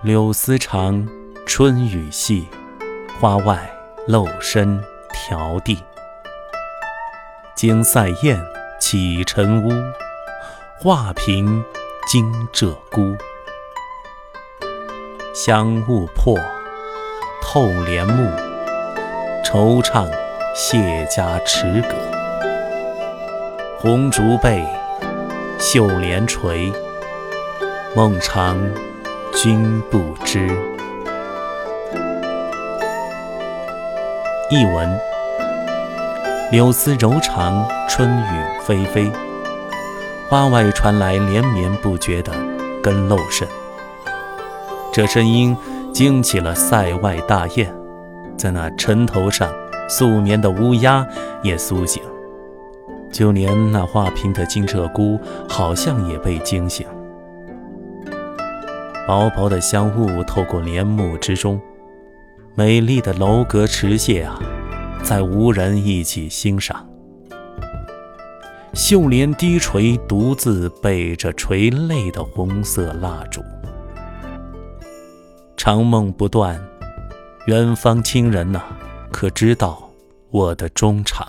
柳丝长，春雨细，花外漏深迢递。惊塞雁起尘屋，画屏惊鹧鸪。香雾破，透帘幕，惆怅谢家池阁。红烛背，绣帘垂，梦长君不知。译文：柳丝柔长，春雨霏霏，花外传来连绵不绝的根漏声。这声音惊起了塞外大雁，在那城头上宿眠的乌鸦也苏醒，就连那画屏的金鹧鸪好像也被惊醒。薄薄的香雾透过帘幕之中，美丽的楼阁池榭啊，在无人一起欣赏。秀帘低垂，独自背着垂泪的红色蜡烛。长梦不断，远方亲人呐，可知道我的衷肠？